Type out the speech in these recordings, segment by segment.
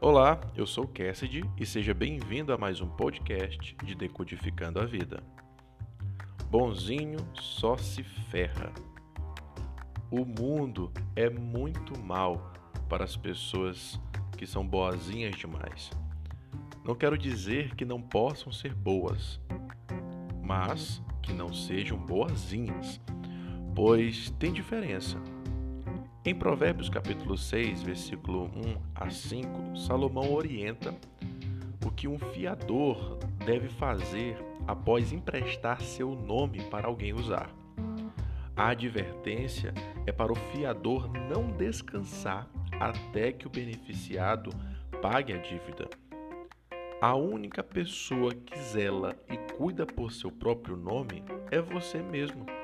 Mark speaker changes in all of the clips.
Speaker 1: Olá, eu sou Cassidy e seja bem-vindo a mais um podcast de Decodificando a Vida. Bonzinho só se ferra. O mundo é muito mal para as pessoas que são boazinhas demais. Não quero dizer que não possam ser boas, mas que não sejam boazinhas, pois tem diferença. Em Provérbios capítulo 6, versículo 1 a 5, Salomão orienta o que um fiador deve fazer após emprestar seu nome para alguém usar. A advertência é para o fiador não descansar até que o beneficiado pague a dívida. A única pessoa que zela e cuida por seu próprio nome é você mesmo.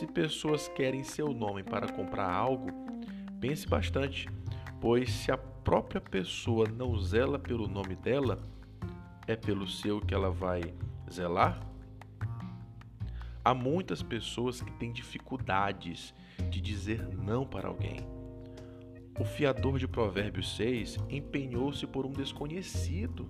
Speaker 1: Se pessoas querem seu nome para comprar algo, pense bastante, pois se a própria pessoa não zela pelo nome dela, é pelo seu que ela vai zelar? Há muitas pessoas que têm dificuldades de dizer não para alguém. O fiador de Provérbios 6 empenhou-se por um desconhecido.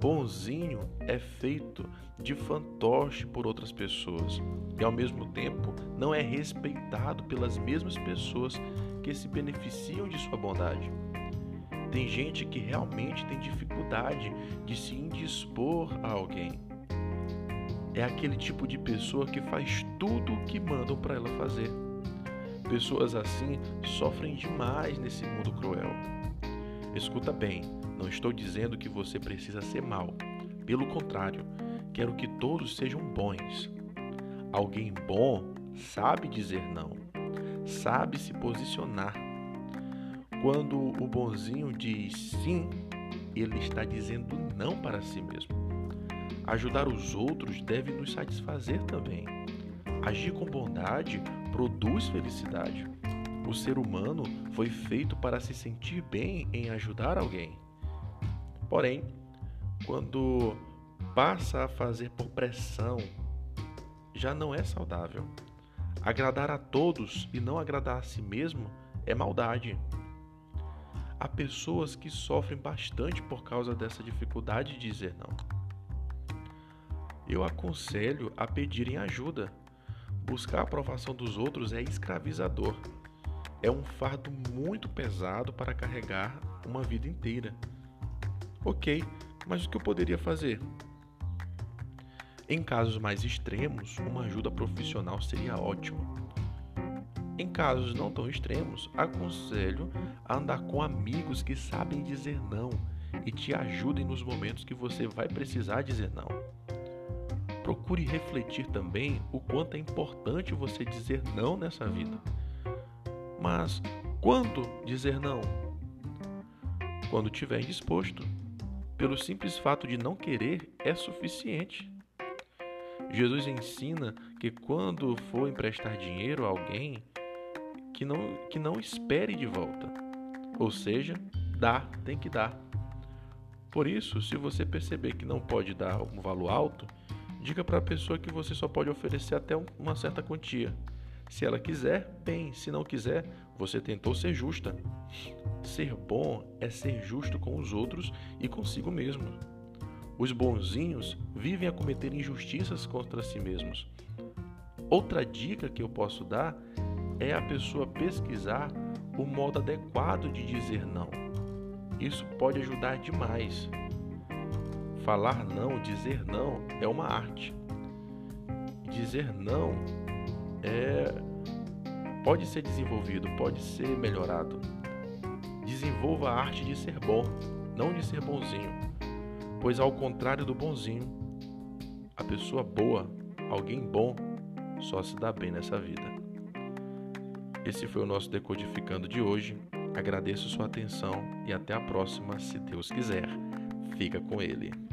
Speaker 1: Bonzinho é feito de fantoche por outras pessoas e, ao mesmo tempo, não é respeitado pelas mesmas pessoas que se beneficiam de sua bondade. Tem gente que realmente tem dificuldade de se indispor a alguém é aquele tipo de pessoa que faz tudo o que mandam para ela fazer. Pessoas assim sofrem demais nesse mundo cruel. Escuta bem, não estou dizendo que você precisa ser mal. Pelo contrário, quero que todos sejam bons. Alguém bom sabe dizer não, sabe se posicionar. Quando o bonzinho diz sim, ele está dizendo não para si mesmo. Ajudar os outros deve nos satisfazer também. Agir com bondade produz felicidade. O ser humano foi feito para se sentir bem em ajudar alguém. Porém, quando passa a fazer por pressão, já não é saudável. Agradar a todos e não agradar a si mesmo é maldade. Há pessoas que sofrem bastante por causa dessa dificuldade de dizer não eu aconselho a pedirem ajuda. Buscar a aprovação dos outros é escravizador. É um fardo muito pesado para carregar uma vida inteira. Ok, mas o que eu poderia fazer? Em casos mais extremos, uma ajuda profissional seria ótima. Em casos não tão extremos, aconselho a andar com amigos que sabem dizer não e te ajudem nos momentos que você vai precisar dizer não procure refletir também o quanto é importante você dizer não nessa vida. Mas quando dizer não? Quando estiver disposto. Pelo simples fato de não querer é suficiente. Jesus ensina que quando for emprestar dinheiro a alguém, que não, que não espere de volta. Ou seja, dá, tem que dar. Por isso, se você perceber que não pode dar um valor alto, diga para a pessoa que você só pode oferecer até uma certa quantia. Se ela quiser, bem, se não quiser, você tentou ser justa. Ser bom é ser justo com os outros e consigo mesmo. Os bonzinhos vivem a cometer injustiças contra si mesmos. Outra dica que eu posso dar é a pessoa pesquisar o modo adequado de dizer não. Isso pode ajudar demais. Falar não, dizer não é uma arte. Dizer não é pode ser desenvolvido, pode ser melhorado. Desenvolva a arte de ser bom, não de ser bonzinho. Pois ao contrário do bonzinho, a pessoa boa, alguém bom, só se dá bem nessa vida. Esse foi o nosso Decodificando de hoje. Agradeço sua atenção e até a próxima, se Deus quiser. Fica com ele.